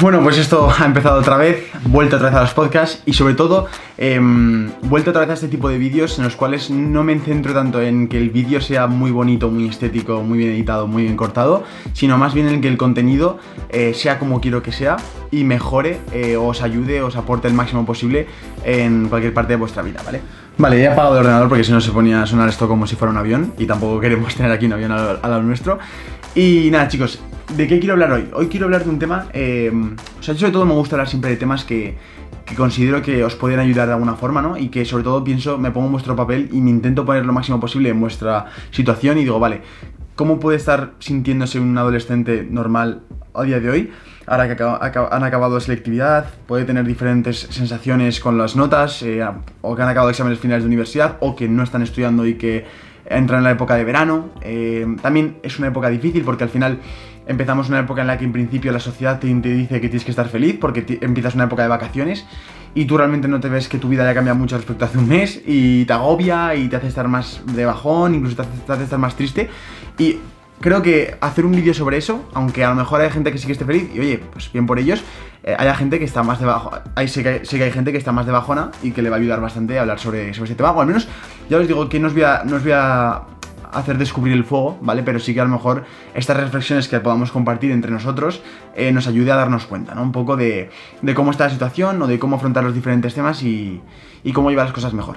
Bueno, pues esto ha empezado otra vez, vuelto otra vez a los podcasts y sobre todo em, vuelto otra vez a este tipo de vídeos en los cuales no me centro tanto en que el vídeo sea muy bonito, muy estético, muy bien editado, muy bien cortado, sino más bien en que el contenido eh, sea como quiero que sea y mejore, eh, os ayude, os aporte el máximo posible en cualquier parte de vuestra vida, ¿vale? Vale, ya he apagado el ordenador porque si no se ponía a sonar esto como si fuera un avión y tampoco queremos tener aquí un avión al lado nuestro. Y nada, chicos, ¿De qué quiero hablar hoy? Hoy quiero hablar de un tema. Eh, o sea, sobre todo me gusta hablar siempre de temas que, considero que os pueden ayudar de alguna forma, ¿no? Y que sobre todo pienso, me pongo en vuestro papel y me intento poner lo máximo posible en vuestra situación y digo, vale, ¿cómo puede estar sintiéndose un adolescente normal a día de hoy? Ahora que han acabado selectividad, puede tener diferentes sensaciones con las notas, eh, o que han acabado exámenes finales de universidad, o que no están estudiando y que entran en la época de verano. Eh, también es una época difícil porque al final empezamos una época en la que en principio la sociedad te, dice que tienes que estar feliz porque empiezas una época de vacaciones y tú realmente no te ves que tu vida haya cambiado mucho respecto a hace un mes y te agobia y te hace estar más de bajón, incluso te hace, te hace estar más triste. Y creo que hacer un vídeo sobre eso, aunque a lo mejor hay gente que sí que esté feliz, y oye, pues bien por ellos, eh, haya gente que está más de bajo, hay, sé, que, sé que hay gente que está más de bajona y que le va a ayudar bastante a hablar sobre, sobre este tema, o al menos ya os digo que no os voy a, no os voy a hacer descubrir el fuego, ¿vale? Pero sí que a lo mejor estas reflexiones que podamos compartir entre nosotros eh, nos ayude a darnos cuenta, ¿no? Un poco de, de, cómo está la situación o de cómo afrontar los diferentes temas y, y cómo llevar las cosas mejor.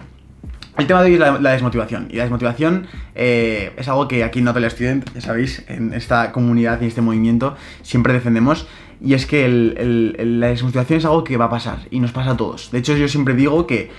El tema de hoy es la, desmotivación. Y la desmotivación eh, es algo que aquí en Notable Student, ya sabéis, en esta comunidad y este movimiento siempre defendemos. Y es que la desmotivación es algo que va a pasar y nos pasa a todos. De hecho, yo siempre digo que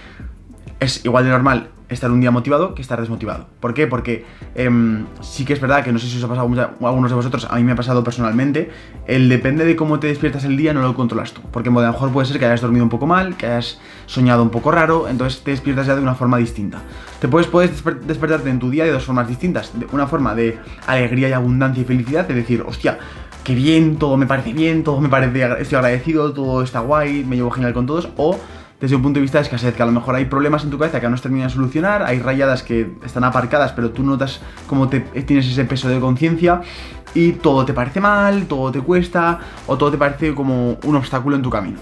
es igual de normal estar un día motivado que estar desmotivado. ¿Por qué? Porque em, sí que es verdad que no sé si os ha pasado a algunos de vosotros, a mí me ha pasado personalmente, el depende de cómo te despiertas el día no lo controlas tú. Porque a lo mejor puede ser que hayas dormido un poco mal, que hayas soñado un poco raro, entonces te despiertas ya de una forma distinta. Te puedes, puedes despertarte en tu día de dos formas distintas. De una forma de alegría y abundancia y felicidad, de decir, hostia, qué bien, todo me parece bien, todo me parece, estoy agradecido, todo está guay, me llevo genial con todos, o desde un punto de vista de escasez, que a lo mejor hay problemas en tu cabeza que no se terminan de solucionar, hay rayadas que están aparcadas, pero tú notas cómo te, tienes ese peso de conciencia y todo te parece mal, todo te cuesta o todo te parece como un obstáculo en tu camino.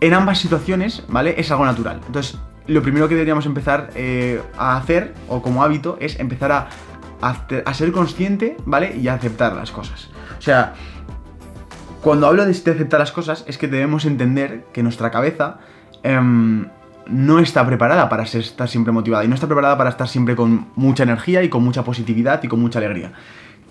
En ambas situaciones, ¿vale? Es algo natural. Entonces, lo primero que deberíamos empezar eh, a hacer, o como hábito, es empezar a, ser consciente, ¿vale? Y a aceptar las cosas. O sea, cuando hablo de aceptar las cosas, es que debemos entender que nuestra cabeza Em, no está preparada para estar siempre motivada y no está preparada para estar siempre con mucha energía y con mucha positividad y con mucha alegría.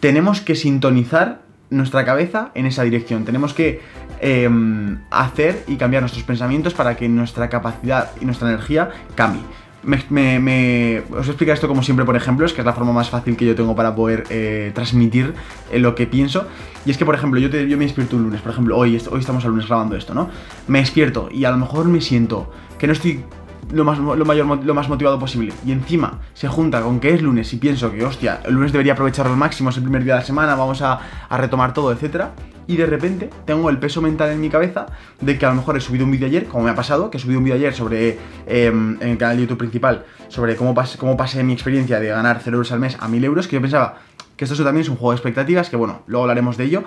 Tenemos que sintonizar nuestra cabeza en esa dirección. Tenemos que em, hacer y cambiar nuestros pensamientos para que nuestra capacidad y nuestra energía cambie me, os voy a explicar esto como siempre por ejemplos, que es la forma más fácil que yo tengo para poder eh, transmitir eh, lo que pienso. Y es que, por ejemplo, yo, me despierto un lunes, por ejemplo, hoy, hoy estamos el lunes grabando esto, ¿no? Me despierto y a lo mejor me siento que no estoy lo más, lo, mayor, lo más motivado posible. Y encima se junta con que es lunes y pienso que, hostia, el lunes debería aprovecharlo al máximo, es el primer día de la semana, vamos a, a retomar todo, etcétera y de repente tengo el peso mental en mi cabeza de que a lo mejor he subido un vídeo ayer, como me ha pasado, que he subido un vídeo ayer sobre, em, en el canal de YouTube principal, sobre cómo, cómo pasé mi experiencia de ganar 0 euros al mes a 1000 euros, que yo pensaba que esto también es un juego de expectativas, que bueno, luego hablaremos de ello.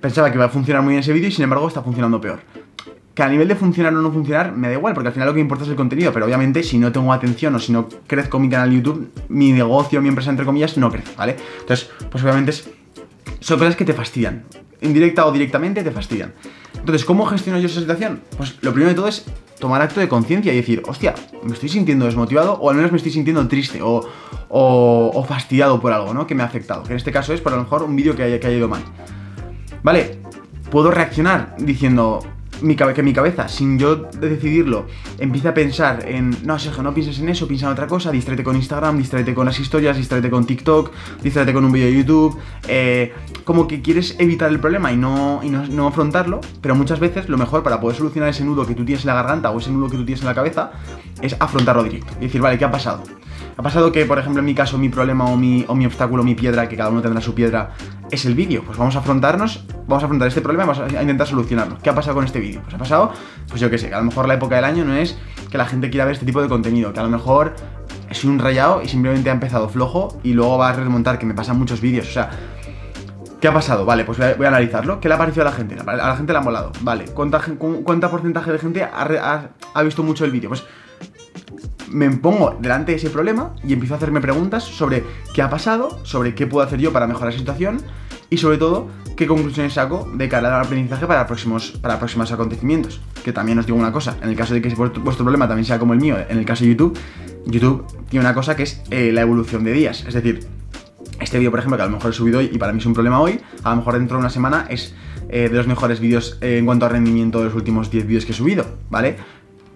Pensaba que iba a funcionar muy bien ese vídeo y sin embargo está funcionando peor. Que a nivel de funcionar o no funcionar, me da igual, porque al final lo que importa es el contenido, pero obviamente si no tengo atención o si no crezco mi canal YouTube, mi negocio, mi empresa, entre comillas, no crece, ¿vale? Entonces, pues obviamente son cosas que te fastidian indirecta o directamente, te fastidian. Entonces, ¿cómo gestiono yo esa situación? Pues lo primero de todo es tomar acto de conciencia y decir, hostia, me estoy sintiendo desmotivado o al menos me estoy sintiendo triste o, o, fastidiado por algo, ¿no? Que me ha afectado. Que en este caso es, por lo mejor, un vídeo que haya, que haya ido mal. Vale, puedo reaccionar diciendo, que mi cabeza, sin yo decidirlo, empieza a pensar en, no, Sergio, no pienses en eso, piensa en otra cosa, distráete con Instagram, distráete con las historias, distráete con TikTok, distráete con un vídeo de YouTube, eh, como que quieres evitar el problema y, no, y no, afrontarlo, pero muchas veces lo mejor para poder solucionar ese nudo que tú tienes en la garganta o ese nudo que tú tienes en la cabeza es afrontarlo directo y decir, vale, ¿qué ha pasado? Ha pasado que, por ejemplo, en mi caso, mi problema o mi, o mi obstáculo, mi piedra, que cada uno tendrá su piedra, es el vídeo. Pues vamos a afrontarnos, vamos a afrontar este problema vamos a intentar solucionarlo. ¿Qué ha pasado con este vídeo? Pues ha pasado, pues yo qué sé, que a lo mejor la época del año no es que la gente quiera ver este tipo de contenido, que a lo mejor es un rayado y simplemente ha empezado flojo y luego va a remontar, que me pasan muchos vídeos. O sea, ¿Qué ha pasado? Vale, pues voy a, analizarlo. ¿Qué le ha parecido a la gente? A la gente le ha molado. Vale, ¿cuánta, cuánta porcentaje de gente ha, visto mucho el vídeo? Pues me pongo delante de ese problema y empiezo a hacerme preguntas sobre qué ha pasado, sobre qué puedo hacer yo para mejorar la situación y sobre todo qué conclusiones saco de cara al aprendizaje para próximos, para próximos acontecimientos. Que también os digo una cosa, en el caso de que vuestro, problema también sea como el mío, en el caso de YouTube, YouTube tiene una cosa que es eh, la evolución de días. Es decir, este vídeo, por ejemplo, que a lo mejor he subido hoy y para mí es un problema hoy, a lo mejor dentro de una semana es eh, de los mejores vídeos eh, en cuanto a rendimiento de los últimos 10 vídeos que he subido, ¿vale?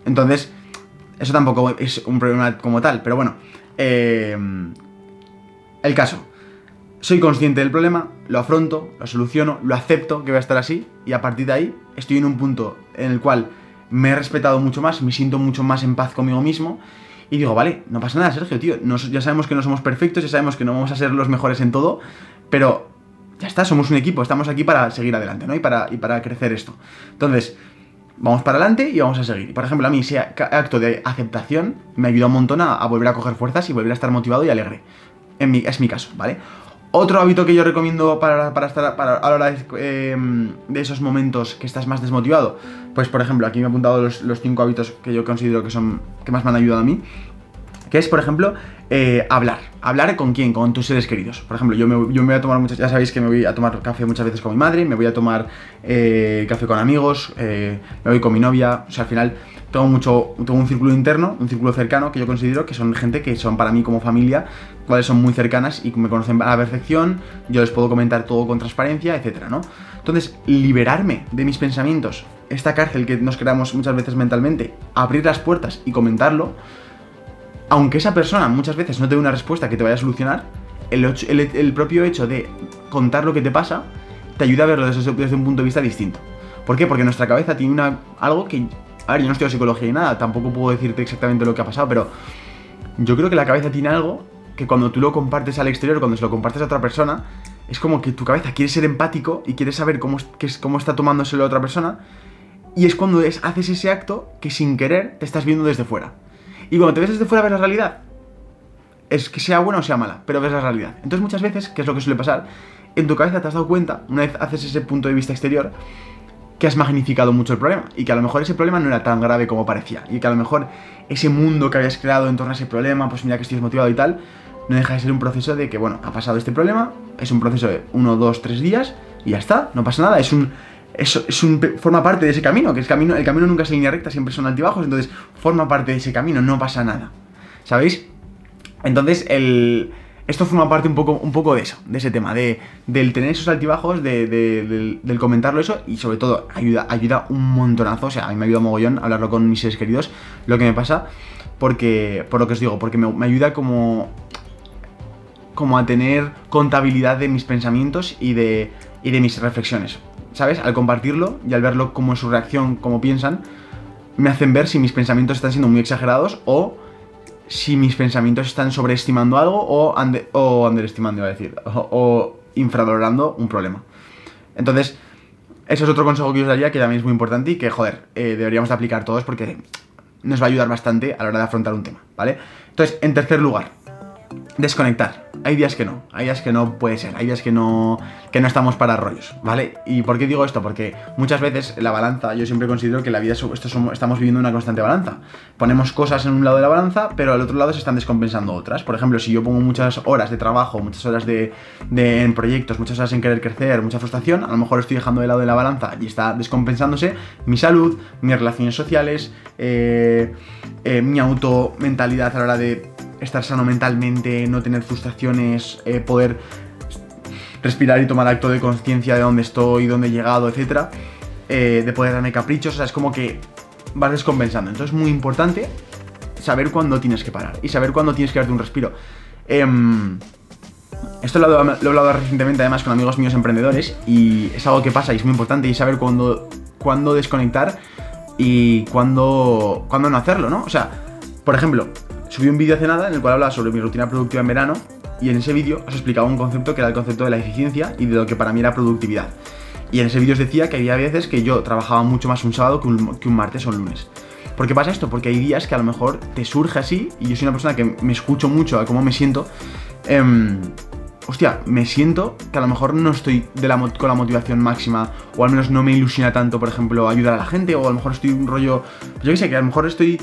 Entonces, eso tampoco es un problema como tal, pero bueno. El caso. Soy consciente del problema, lo afronto, lo soluciono, lo acepto que va a estar así y a partir de ahí estoy en un punto en el cual me he respetado mucho más, me siento mucho más en paz conmigo mismo y digo, vale, no pasa nada, Sergio, tío. ya sabemos que no somos perfectos, ya sabemos que no vamos a ser los mejores en todo, pero ya está, somos un equipo, estamos aquí para seguir adelante, ¿no? Y para, y para crecer esto. Entonces, vamos para adelante y vamos a seguir. Por ejemplo, a mí ese acto de aceptación me ayuda un montón a, volver a coger fuerzas y volver a estar motivado y alegre. En mi, es mi caso, ¿vale? Otro hábito que yo recomiendo para, estar para, a la hora em, de, esos momentos que estás más desmotivado, pues por ejemplo, aquí me he apuntado los, los cinco hábitos que yo considero que son que más me han ayudado a mí, que es, por ejemplo, eh, hablar. ¿Hablar con quién? Con tus seres queridos. Por ejemplo, yo me, voy a tomar muchas, ya sabéis que me voy a tomar café muchas veces con mi madre, me voy a tomar eh, café con amigos, eh, me voy con mi novia, o sea, al final tengo mucho, tengo un círculo interno, un círculo cercano que yo considero que son gente que son para mí como familia, cuales son muy cercanas y me conocen a la perfección, yo les puedo comentar todo con transparencia, etcétera, ¿no? Entonces, liberarme de mis pensamientos, esta cárcel que nos creamos muchas veces mentalmente, abrir las puertas y comentarlo, aunque esa persona muchas veces no te dé una respuesta que te vaya a solucionar, el, propio hecho de contar lo que te pasa te ayuda a verlo desde, un punto de vista distinto. ¿Por qué? Porque nuestra cabeza tiene una, algo que... A ver, yo no en psicología y nada, tampoco puedo decirte exactamente lo que ha pasado, pero yo creo que la cabeza tiene algo que cuando tú lo compartes al exterior, cuando se lo compartes a otra persona, es como que tu cabeza quiere ser empático y quiere saber cómo, cómo está tomándoselo a otra persona, y es cuando haces ese acto que sin querer te estás viendo desde fuera. Y cuando te ves desde fuera ves la realidad. Es que sea buena o sea mala, pero ves la realidad. Entonces muchas veces, que es lo que suele pasar, en tu cabeza te has dado cuenta, una vez haces ese punto de vista exterior, que has magnificado mucho el problema y que a lo mejor ese problema no era tan grave como parecía y que a lo mejor ese mundo que habías creado en torno a ese problema, pues mira que estoy desmotivado y tal, no deja de ser un proceso de que, bueno, ha pasado este problema, es un proceso de uno, dos, tres días y ya está, no pasa nada, es un eso es un, forma parte de ese camino, que el camino, el camino nunca es línea recta, siempre son altibajos, entonces forma parte de ese camino, no pasa nada. ¿Sabéis? Entonces, el, esto forma parte un poco, un poco de eso, de ese tema, de, del tener esos altibajos, de, del, comentarlo eso y sobre todo ayuda, ayuda un montonazo, o sea, a mí me ayuda mogollón hablarlo con mis seres queridos, lo que me pasa, porque, por lo que os digo, porque me, me ayuda como, como a tener contabilidad de mis pensamientos y de, y de mis reflexiones. ¿Sabes? Al compartirlo y al verlo como su reacción, como piensan, me hacen ver si mis pensamientos están siendo muy exagerados o si mis pensamientos están sobreestimando algo o, o underestimando, iba a decir, o, infravalorando un problema. Entonces, eso es otro consejo que os daría que también es muy importante y que, joder, eh, deberíamos de aplicar todos porque nos va a ayudar bastante a la hora de afrontar un tema, ¿vale? Entonces, en tercer lugar, desconectar. Hay días que no, hay días que no puede ser, hay días que no, que no estamos para rollos, ¿vale? ¿Y por qué digo esto? Porque muchas veces la balanza, yo siempre considero que la vida, esto estamos viviendo una constante balanza. Ponemos cosas en un lado de la balanza, pero al otro lado se están descompensando otras. Por ejemplo, si yo pongo muchas horas de trabajo, muchas horas de, en proyectos, muchas horas en querer crecer, mucha frustración, a lo mejor estoy dejando de lado de la balanza y está descompensándose mi salud, mis relaciones sociales, eh, eh, mi auto mentalidad a la hora de estar sano mentalmente, no tener frustraciones, eh, poder respirar y tomar acto de conciencia de dónde estoy, dónde he llegado, etc. Eh, de poder darme caprichos, o sea, es como que vas descompensando. Entonces es muy importante saber cuándo tienes que parar y saber cuándo tienes que darte un respiro. Em, esto lo, he hablado recientemente además con amigos míos emprendedores y es algo que pasa y es muy importante y saber cuándo, cuándo desconectar y cuándo, cuándo no hacerlo, ¿no? O sea, por ejemplo, subí un vídeo hace nada en el cual hablaba sobre mi rutina productiva en verano y en ese vídeo os explicaba un concepto que era el concepto de la eficiencia y de lo que para mí era productividad. Y en ese vídeo os decía que había veces que yo trabajaba mucho más un sábado que un, martes o un lunes. ¿Por qué pasa esto? Porque hay días que a lo mejor te surge así, y yo soy una persona que me escucho mucho a cómo me siento, em, hostia, me siento que a lo mejor no estoy con la motivación máxima, o al menos no me ilusiona tanto, por ejemplo, ayudar a la gente, o a lo mejor estoy un rollo, yo qué sé, que a lo mejor estoy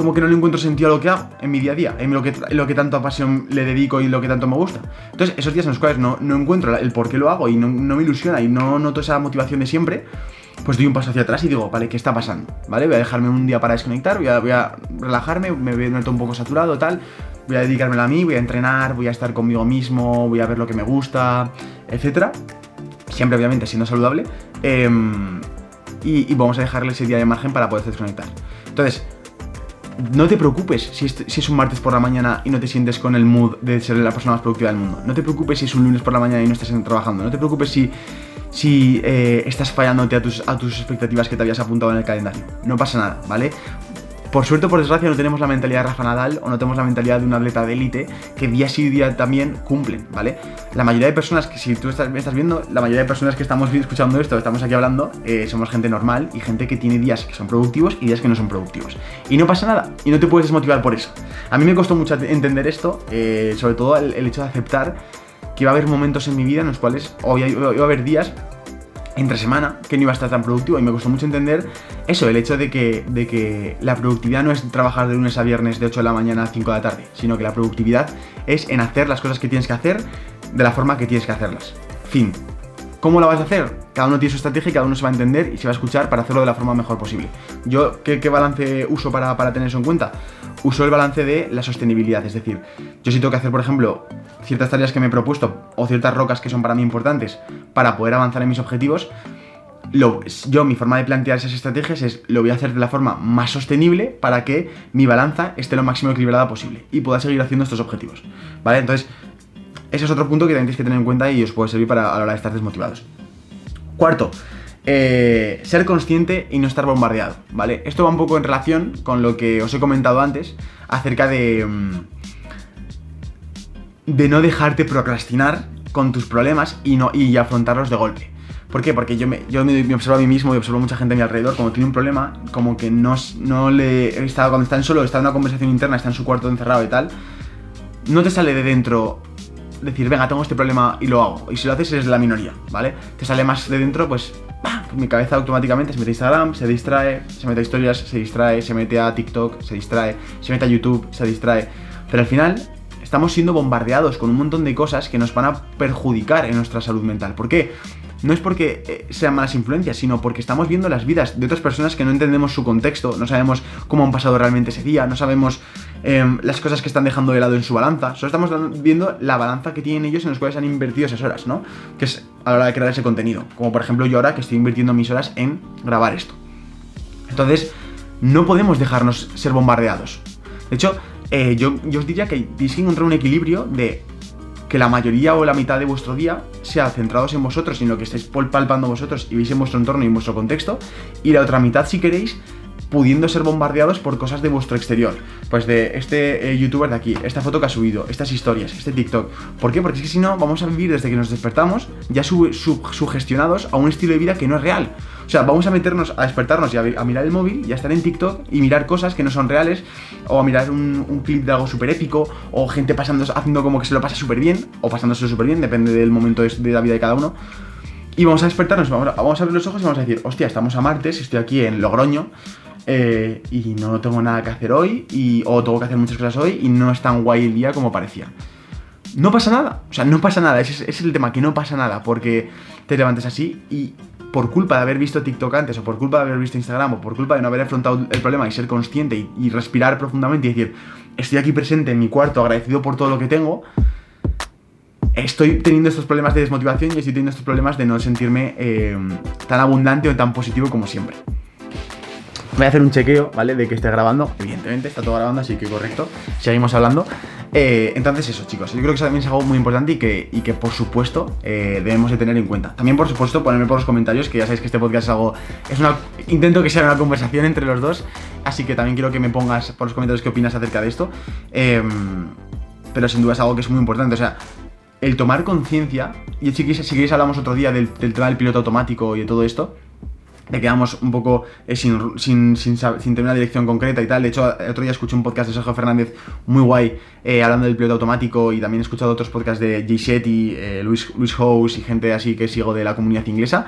como que no le encuentro sentido a lo que hago en mi día a día, en lo que, lo que pasión le dedico y lo que tanto me gusta. Entonces, esos días en los cuales no, no encuentro el por qué lo hago y no, no, me ilusiona y no noto esa motivación de siempre, pues doy un paso hacia atrás y digo, vale, ¿qué está pasando? ¿Vale? Voy a dejarme un día para desconectar, voy a, relajarme, me voy a notar un poco saturado, tal, voy a dedicármelo a mí, voy a entrenar, voy a estar conmigo mismo, voy a ver lo que me gusta, etcétera. Siempre, obviamente, siendo saludable. Em, y, vamos a dejarle ese día de margen para poder desconectar. Entonces, no te preocupes si es, un martes por la mañana y no te sientes con el mood de ser la persona más productiva del mundo. No te preocupes si es un lunes por la mañana y no estás trabajando. No te preocupes si, si eh, estás fallándote a tus, a tus expectativas que te habías apuntado en el calendario. No pasa nada, ¿vale? Por suerte por desgracia no tenemos la mentalidad de Rafa Nadal o no tenemos la mentalidad de un atleta de élite que día sí día también cumplen, ¿vale? La mayoría de personas que, si tú estás, me estás viendo, la mayoría de personas que estamos escuchando esto, estamos aquí hablando, eh, somos gente normal y gente que tiene días que son productivos y días que no son productivos. Y no pasa nada, y no te puedes desmotivar por eso. A mí me costó mucho entender esto, eh, sobre todo el, hecho de aceptar que iba a haber momentos en mi vida en los cuales iba, iba a haber días entre semana que no iba a estar tan productivo y me costó mucho entender eso, el hecho de que, de que la productividad no es trabajar de lunes a viernes de 8 de la mañana a 5 de la tarde, sino que la productividad es en hacer las cosas que tienes que hacer de la forma que tienes que hacerlas. Fin. ¿Cómo la vas a hacer? Cada uno tiene su estrategia y cada uno se va a entender y se va a escuchar para hacerlo de la forma mejor posible. Yo, ¿qué, balance uso para, para tener eso en cuenta? Uso el balance de la sostenibilidad, es decir, yo sí tengo que hacer, por ejemplo, ciertas tareas que me he propuesto o ciertas rocas que son para mí importantes para poder avanzar en mis objetivos, yo mi forma de plantear esas estrategias es lo voy a hacer de la forma más sostenible para que mi balanza esté lo máximo equilibrada posible y pueda seguir haciendo estos objetivos. ¿Vale? Entonces, ese es otro punto que tenéis que tener en cuenta y os puede servir para a la hora de estar desmotivados. Cuarto, eh, ser consciente y no estar bombardeado, ¿vale? Esto va un poco en relación con lo que os he comentado antes acerca de... de no dejarte procrastinar con tus problemas y, no, y afrontarlos de golpe. ¿Por qué? Porque yo, me, yo me, observo a mí mismo y observo a mucha gente a mi alrededor, como tiene un problema, como que no, no le... Está, cuando están solo, está en una conversación interna, está en su cuarto encerrado y tal, no te sale de dentro decir, venga, tengo este problema y lo hago. Y si lo haces eres la minoría, ¿vale? Te sale más de dentro, pues, mi cabeza automáticamente se mete a Instagram, se distrae, se mete a historias, se distrae, se mete a TikTok, se distrae, se mete a YouTube, se distrae. Pero al final estamos siendo bombardeados con un montón de cosas que nos van a perjudicar en nuestra salud mental. ¿Por qué? No es porque eh, sean malas influencias, sino porque estamos viendo las vidas de otras personas que no entendemos su contexto, no sabemos cómo han pasado realmente ese día, no sabemos eh, las cosas que están dejando de lado en su balanza, solo estamos viendo la balanza que tienen ellos en los cuales han invertido esas horas, ¿no? Que es a la hora de crear ese contenido, como por ejemplo yo ahora que estoy invirtiendo mis horas en grabar esto. Entonces, no podemos dejarnos ser bombardeados. De hecho, eh, yo, yo os diría que tenéis que encontrar un equilibrio de que la mayoría o la mitad de vuestro día sea centrados en vosotros y en lo que estáis palpando vosotros y veis en vuestro entorno y en vuestro contexto, y la otra mitad, si queréis, pudiendo ser bombardeados por cosas de vuestro exterior. Pues de este eh, youtuber de aquí, esta foto que ha subido, estas historias, este TikTok. ¿Por qué? Porque es que si no, vamos a vivir desde que nos despertamos ya sugestionados a un estilo de vida que no es real. O sea, vamos a meternos a despertarnos y a, mirar el móvil y a estar en TikTok y mirar cosas que no son reales, o a mirar un, clip de algo súper épico, o gente pasando, haciendo como que se lo pasa súper bien, o pasándose súper bien, depende del momento de, la vida de cada uno. Y vamos a despertarnos, vamos a, vamos a abrir los ojos y vamos a decir, hostia, estamos a martes, estoy aquí en Logroño, eh, y no tengo nada que hacer hoy, y, o tengo que hacer muchas cosas hoy, y no es tan guay el día como parecía. No pasa nada, o sea, no pasa nada, ese, es el tema, que no pasa nada, porque te levantes así y por culpa de haber visto TikTok antes, o por culpa de haber visto Instagram, o por culpa de no haber afrontado el problema y ser consciente y, respirar profundamente y decir, estoy aquí presente en mi cuarto, agradecido por todo lo que tengo, estoy teniendo estos problemas de desmotivación y estoy teniendo estos problemas de no sentirme eh, tan abundante o tan positivo como siempre. Voy a hacer un chequeo, ¿vale? De que esté grabando. Evidentemente, está todo grabando, así que correcto. Seguimos hablando. Eh, entonces eso, chicos, yo creo que eso también es algo muy importante y que, y que por supuesto, eh, debemos de tener en cuenta. También, por supuesto, ponerme por los comentarios, que ya sabéis que este podcast es algo... Es una, intento que sea una conversación entre los dos, así que también quiero que me pongas por los comentarios qué opinas acerca de esto. Em, pero sin duda es algo que es muy importante, o sea, el tomar conciencia, y si queréis, si queréis hablamos otro día del, del tema del piloto automático y de todo esto, de que vamos un poco eh, sin, sin, sin, sin, tener una dirección concreta y tal. De hecho, el otro día escuché un podcast de Sergio Fernández muy guay eh, hablando del piloto automático y también he escuchado otros podcasts de Jay Shetty, eh, Luis, Luis House y gente así que sigo de la comunidad inglesa.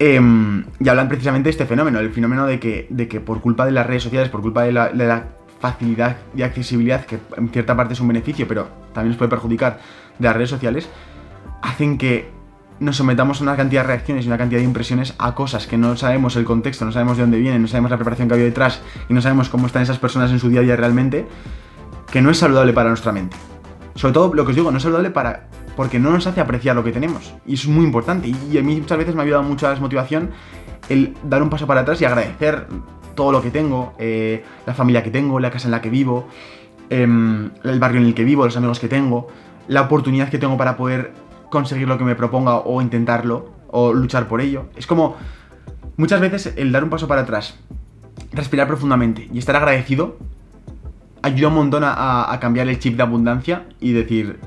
Em, y hablan precisamente de este fenómeno, el fenómeno de que, de que por culpa de las redes sociales, por culpa de la, de la facilidad y accesibilidad, que en cierta parte es un beneficio, pero también nos puede perjudicar de las redes sociales, hacen que nos sometamos a una cantidad de reacciones y una cantidad de impresiones a cosas que no sabemos el contexto, no sabemos de dónde vienen, no sabemos la preparación que había detrás y no sabemos cómo están esas personas en su día a día realmente, que no es saludable para nuestra mente. Sobre todo, lo que os digo, no es saludable para porque no nos hace apreciar lo que tenemos. Y es muy importante. Y a mí muchas veces me ha ayudado mucho a la desmotivación el dar un paso para atrás y agradecer todo lo que tengo, eh, la familia que tengo, la casa en la que vivo, eh, el barrio en el que vivo, los amigos que tengo, la oportunidad que tengo para poder conseguir lo que me proponga o intentarlo o luchar por ello. Es como muchas veces el dar un paso para atrás, respirar profundamente y estar agradecido ayuda un montón a, cambiar el chip de abundancia y decir,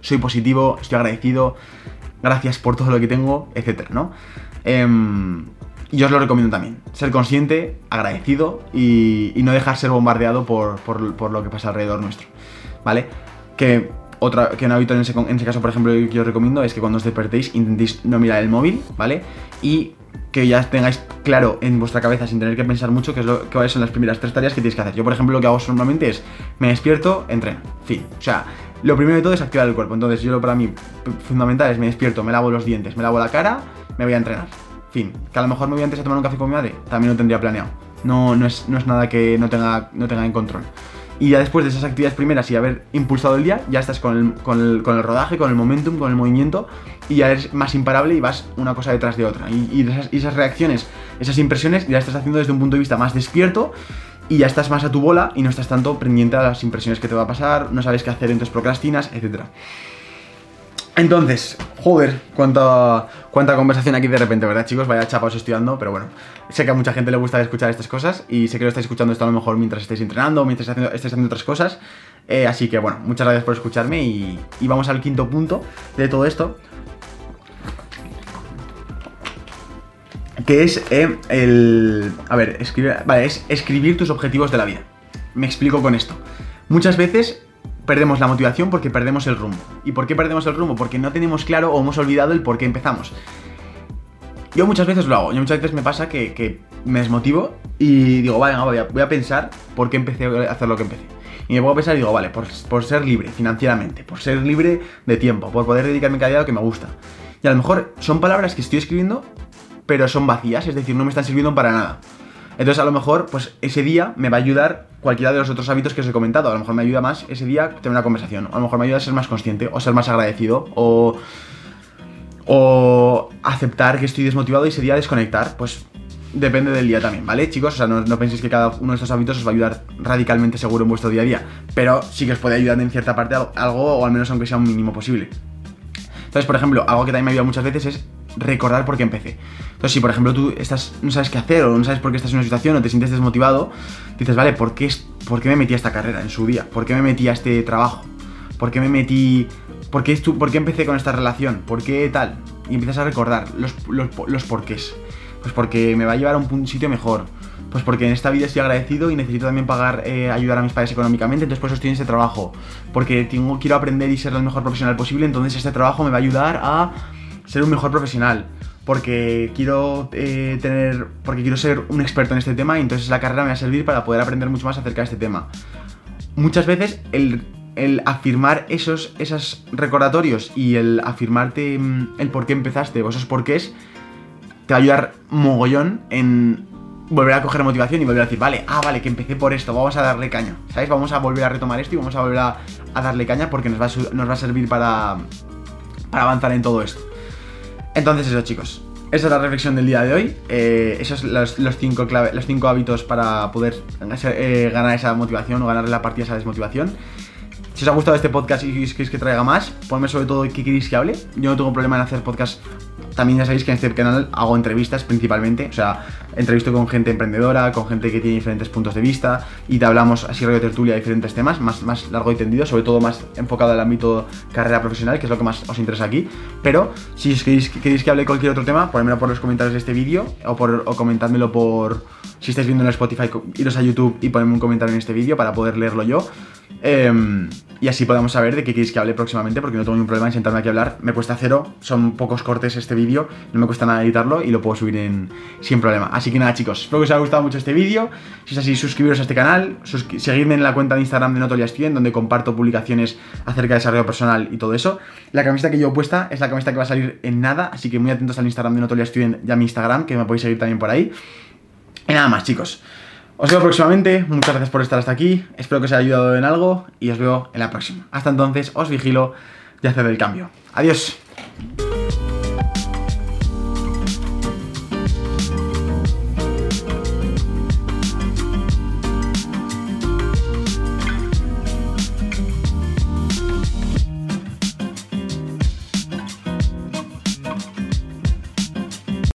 soy positivo, estoy agradecido, gracias por todo lo que tengo, etcétera, ¿no? Eh, y os lo recomiendo también. Ser consciente, agradecido y, no dejar ser bombardeado por, por, lo que pasa alrededor nuestro. ¿Vale? Que otra que un hábito en ese, en ese caso, por ejemplo, que yo os recomiendo es que cuando os despertéis intentéis no mirar el móvil, ¿vale? Y que ya tengáis claro en vuestra cabeza sin tener que pensar mucho que son las primeras tres tareas que tenéis que hacer. Yo, por ejemplo, lo que hago normalmente es me despierto, entreno, fin. O sea, lo primero de todo es activar el cuerpo. Entonces, yo lo para mí fundamental es me despierto, me lavo los dientes, me lavo la cara, me voy a entrenar. Fin. Que a lo mejor me voy antes a tomar un café con mi madre, también lo tendría planeado. No, no, es, no es nada que no tenga, no tenga en control. Y ya después de esas actividades primeras y haber impulsado el día, ya estás con el, con el, con el rodaje, con el momentum, con el movimiento y ya eres más imparable y vas una cosa detrás de otra. Y, esas reacciones, esas impresiones, ya estás haciendo desde un punto de vista más despierto y ya estás más a tu bola y no estás tanto pendiente a las impresiones que te va a pasar, no sabes qué hacer, entonces procrastinas, etc. Entonces, joder, cuánta, cuánta conversación aquí de repente, ¿verdad, chicos? Vaya chapa os estoy dando, pero bueno, sé que a mucha gente le gusta escuchar estas cosas y sé que lo estáis escuchando esto a lo mejor mientras estáis entrenando, mientras estáis haciendo otras cosas. Eh, así que bueno, muchas gracias por escucharme y, y vamos al quinto punto de todo esto. Que es eh, el. A ver, escribir. Vale, es escribir tus objetivos de la vida. Me explico con esto. Muchas veces perdemos la motivación porque perdemos el rumbo. ¿Y por qué perdemos el rumbo? Porque no tenemos claro o hemos olvidado el por qué empezamos. Yo muchas veces lo hago, yo muchas veces me pasa que, me desmotivo y digo, vale, voy a, voy a, pensar por qué empecé a hacer lo que empecé. Y me pongo a pensar y digo, vale, por, por, ser libre financieramente, por ser libre de tiempo, por poder dedicarme cada día a lo que me gusta. Y a lo mejor son palabras que estoy escribiendo, pero son vacías, es decir, no me están sirviendo para nada. Entonces a lo mejor, pues ese día me va a ayudar cualquiera de los otros hábitos que os he comentado. A lo mejor me ayuda más ese día tener una conversación. A lo mejor me ayuda a ser más consciente, o ser más agradecido, o, o aceptar que estoy desmotivado y ese día desconectar. Pues depende del día también, ¿vale, chicos? O sea, no, no, penséis que cada uno de estos hábitos os va a ayudar radicalmente seguro en vuestro día a día. Pero sí que os puede ayudar en cierta parte algo, o al menos aunque sea un mínimo posible. Entonces, por ejemplo, algo que también me ayuda muchas veces es recordar por qué empecé. Entonces, si por ejemplo tú estás, no sabes qué hacer o no sabes por qué estás en una situación o te sientes desmotivado, dices, vale, ¿por qué, ¿por qué me metí a esta carrera en su día? ¿Por qué me metí a este trabajo? ¿Por qué me metí... ¿Por qué, ¿Por qué empecé con esta relación? ¿Por qué tal? Y empiezas a recordar los, los, los porqués. Pues porque me va a llevar a un sitio mejor. Pues porque en esta vida estoy agradecido y necesito también pagar, eh, ayudar a mis padres económicamente, entonces por eso estoy en este trabajo. Porque tengo, quiero aprender y ser el mejor profesional posible, entonces este trabajo me va a ayudar a ser un mejor profesional. Porque quiero eh, tener. Porque quiero ser un experto en este tema y entonces la carrera me va a servir para poder aprender mucho más acerca de este tema. Muchas veces el, el afirmar esos, esos recordatorios y el afirmarte mm, el por qué empezaste o esos porqués te va a ayudar mogollón en volver a coger motivación y volver a decir, vale, ah, vale, que empecé por esto, vamos a darle caña, ¿sabes? Vamos a volver a retomar esto y vamos a volver a, darle caña porque nos va a, nos va a servir para, para avanzar en todo esto. Entonces eso chicos, esa es la reflexión del día de hoy. Eh, esos son los, cinco los cinco hábitos para poder eh, ganar esa motivación o ganarle la partida esa desmotivación. Si os ha gustado este podcast y queréis que traiga más, ponme sobre todo qué queréis que hable. Yo no tengo problema en hacer podcast también ya sabéis que en este canal hago entrevistas principalmente, o sea, entrevisto con gente emprendedora, con gente que tiene diferentes puntos de vista y te hablamos así radio tertulia de diferentes temas, más, más largo y tendido, sobre todo más enfocado al ámbito carrera profesional, que es lo que más os interesa aquí. Pero si queréis, que hable cualquier otro tema, ponedmelo por los comentarios de este vídeo o, por, por, si estáis viendo en Spotify, iros a YouTube y ponedme un comentario en este vídeo para poder leerlo yo. Em, y así podemos saber de qué queréis que hable próximamente, porque no tengo ningún problema en sentarme aquí a hablar. Me cuesta cero, son pocos cortes este vídeo, no me cuesta nada editarlo y lo puedo subir sin problema. Así que nada, chicos, espero que os haya gustado mucho este vídeo. Si es así, suscribiros a este canal, seguidme en la cuenta de Instagram de Notolia Student, donde comparto publicaciones acerca de desarrollo personal y todo eso. La camiseta que yo puesta es la camiseta que va a salir en nada, así que muy atentos al Instagram de Notolia Student y a mi Instagram, que me podéis seguir también por ahí. Y nada más, chicos. Os veo próximamente, muchas gracias por estar hasta aquí, espero que os haya ayudado en algo y os veo en la próxima. Hasta entonces, os vigilo y haced el cambio. Adiós.